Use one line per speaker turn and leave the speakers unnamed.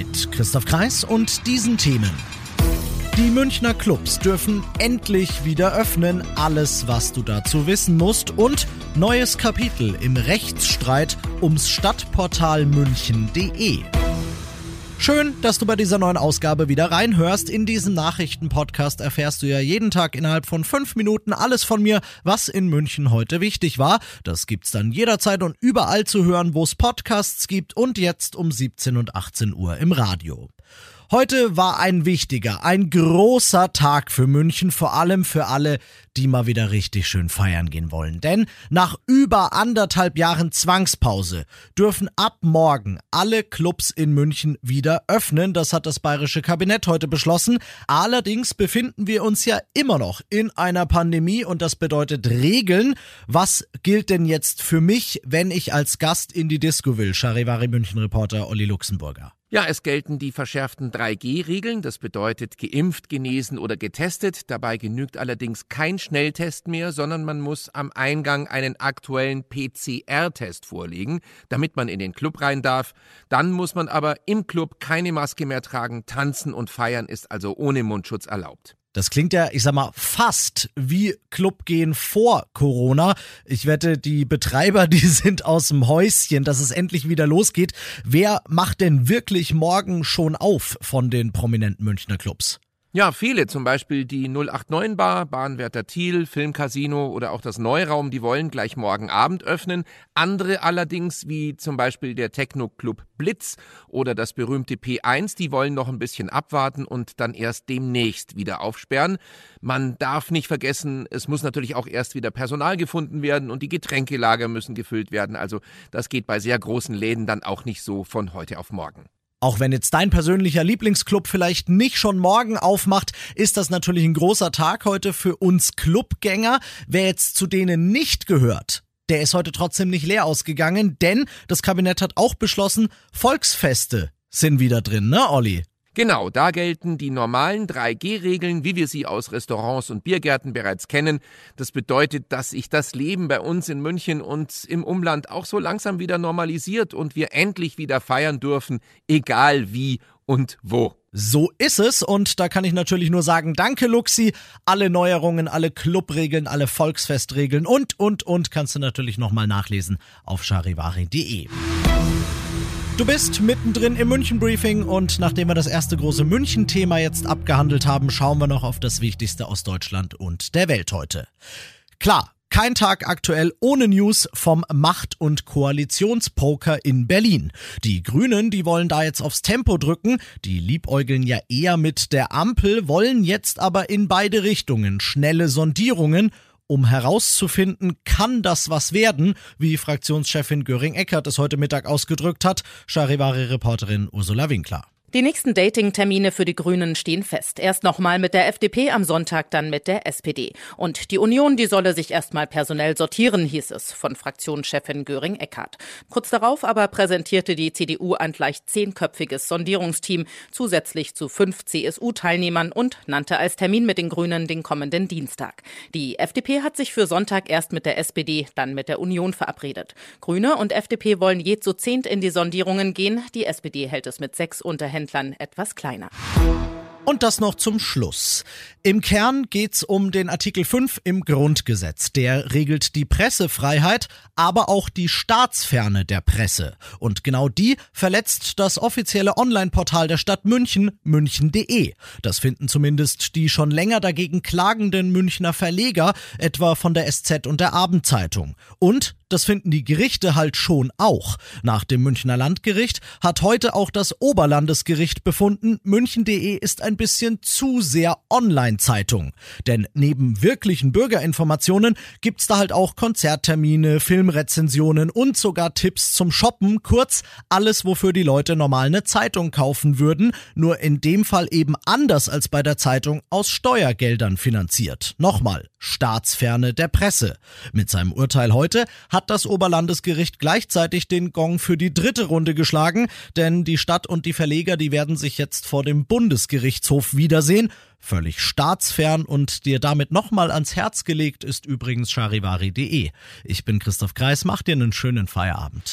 Mit Christoph Kreis und diesen Themen. Die Münchner Clubs dürfen endlich wieder öffnen. Alles, was du dazu wissen musst. Und neues Kapitel im Rechtsstreit ums Stadtportal München.de. Schön, dass du bei dieser neuen Ausgabe wieder reinhörst. In diesem Nachrichtenpodcast erfährst du ja jeden Tag innerhalb von fünf Minuten alles von mir, was in München heute wichtig war. Das gibt's dann jederzeit und überall zu hören, wo es Podcasts gibt und jetzt um 17 und 18 Uhr im Radio. Heute war ein wichtiger, ein großer Tag für München, vor allem für alle, die mal wieder richtig schön feiern gehen wollen. Denn nach über anderthalb Jahren Zwangspause dürfen ab morgen alle Clubs in München wieder öffnen. Das hat das bayerische Kabinett heute beschlossen. Allerdings befinden wir uns ja immer noch in einer Pandemie und das bedeutet Regeln. Was gilt denn jetzt für mich, wenn ich als Gast in die Disco will? Charivari München Reporter Olli Luxemburger.
Ja, es gelten die verschärften 3G-Regeln. Das bedeutet geimpft, genesen oder getestet. Dabei genügt allerdings kein Schnelltest mehr, sondern man muss am Eingang einen aktuellen PCR-Test vorlegen, damit man in den Club rein darf. Dann muss man aber im Club keine Maske mehr tragen. Tanzen und feiern ist also ohne Mundschutz erlaubt.
Das klingt ja, ich sag mal, fast wie Clubgehen vor Corona. Ich wette, die Betreiber, die sind aus dem Häuschen, dass es endlich wieder losgeht. Wer macht denn wirklich morgen schon auf von den prominenten Münchner Clubs?
Ja, viele, zum Beispiel die 089 Bar, Bahnwärter Thiel, Filmcasino oder auch das Neuraum, die wollen gleich morgen Abend öffnen. Andere allerdings, wie zum Beispiel der Techno-Club Blitz oder das berühmte P1, die wollen noch ein bisschen abwarten und dann erst demnächst wieder aufsperren. Man darf nicht vergessen, es muss natürlich auch erst wieder Personal gefunden werden und die Getränkelager müssen gefüllt werden. Also das geht bei sehr großen Läden dann auch nicht so von heute auf morgen.
Auch wenn jetzt dein persönlicher Lieblingsclub vielleicht nicht schon morgen aufmacht, ist das natürlich ein großer Tag heute für uns Clubgänger. Wer jetzt zu denen nicht gehört, der ist heute trotzdem nicht leer ausgegangen, denn das Kabinett hat auch beschlossen, Volksfeste sind wieder drin, ne, Olli?
Genau, da gelten die normalen 3G-Regeln, wie wir sie aus Restaurants und Biergärten bereits kennen. Das bedeutet, dass sich das Leben bei uns in München und im Umland auch so langsam wieder normalisiert und wir endlich wieder feiern dürfen, egal wie und wo.
So ist es und da kann ich natürlich nur sagen, danke Luxi. Alle Neuerungen, alle Clubregeln, alle Volksfestregeln und, und, und kannst du natürlich nochmal nachlesen auf charivari.de. Du bist mittendrin im München-Briefing und nachdem wir das erste große München-Thema jetzt abgehandelt haben, schauen wir noch auf das Wichtigste aus Deutschland und der Welt heute. Klar, kein Tag aktuell ohne News vom Macht- und Koalitionspoker in Berlin. Die Grünen, die wollen da jetzt aufs Tempo drücken, die liebäugeln ja eher mit der Ampel, wollen jetzt aber in beide Richtungen schnelle Sondierungen um herauszufinden, kann das was werden, wie Fraktionschefin Göring-Eckert es heute Mittag ausgedrückt hat, Charivari-Reporterin Ursula Winkler.
Die nächsten Dating-Termine für die Grünen stehen fest. Erst nochmal mit der FDP, am Sonntag dann mit der SPD. Und die Union, die solle sich erstmal personell sortieren, hieß es von Fraktionschefin Göring-Eckardt. Kurz darauf aber präsentierte die CDU ein gleich zehnköpfiges Sondierungsteam, zusätzlich zu fünf CSU-Teilnehmern und nannte als Termin mit den Grünen den kommenden Dienstag. Die FDP hat sich für Sonntag erst mit der SPD, dann mit der Union verabredet. Grüne und FDP wollen je zu zehnt in die Sondierungen gehen. Die SPD hält es mit sechs Unterhändlern Händlern etwas kleiner.
Und das noch zum Schluss. Im Kern geht's um den Artikel 5 im Grundgesetz. Der regelt die Pressefreiheit, aber auch die Staatsferne der Presse. Und genau die verletzt das offizielle Online-Portal der Stadt München, münchen.de. Das finden zumindest die schon länger dagegen klagenden Münchner Verleger, etwa von der SZ und der Abendzeitung. Und das finden die Gerichte halt schon auch. Nach dem Münchner Landgericht hat heute auch das Oberlandesgericht befunden, münchen.de ist ein bisschen zu sehr Online-Zeitung. Denn neben wirklichen Bürgerinformationen gibt's da halt auch Konzerttermine, Filmrezensionen und sogar Tipps zum Shoppen. Kurz alles, wofür die Leute normal eine Zeitung kaufen würden, nur in dem Fall eben anders als bei der Zeitung aus Steuergeldern finanziert. Nochmal, Staatsferne der Presse. Mit seinem Urteil heute hat das Oberlandesgericht gleichzeitig den Gong für die dritte Runde geschlagen, denn die Stadt und die Verleger, die werden sich jetzt vor dem Bundesgerichtshof wiedersehen Völlig staatsfern und dir damit nochmal ans Herz gelegt ist übrigens charivari.de. Ich bin Christoph Kreis, mach dir einen schönen Feierabend.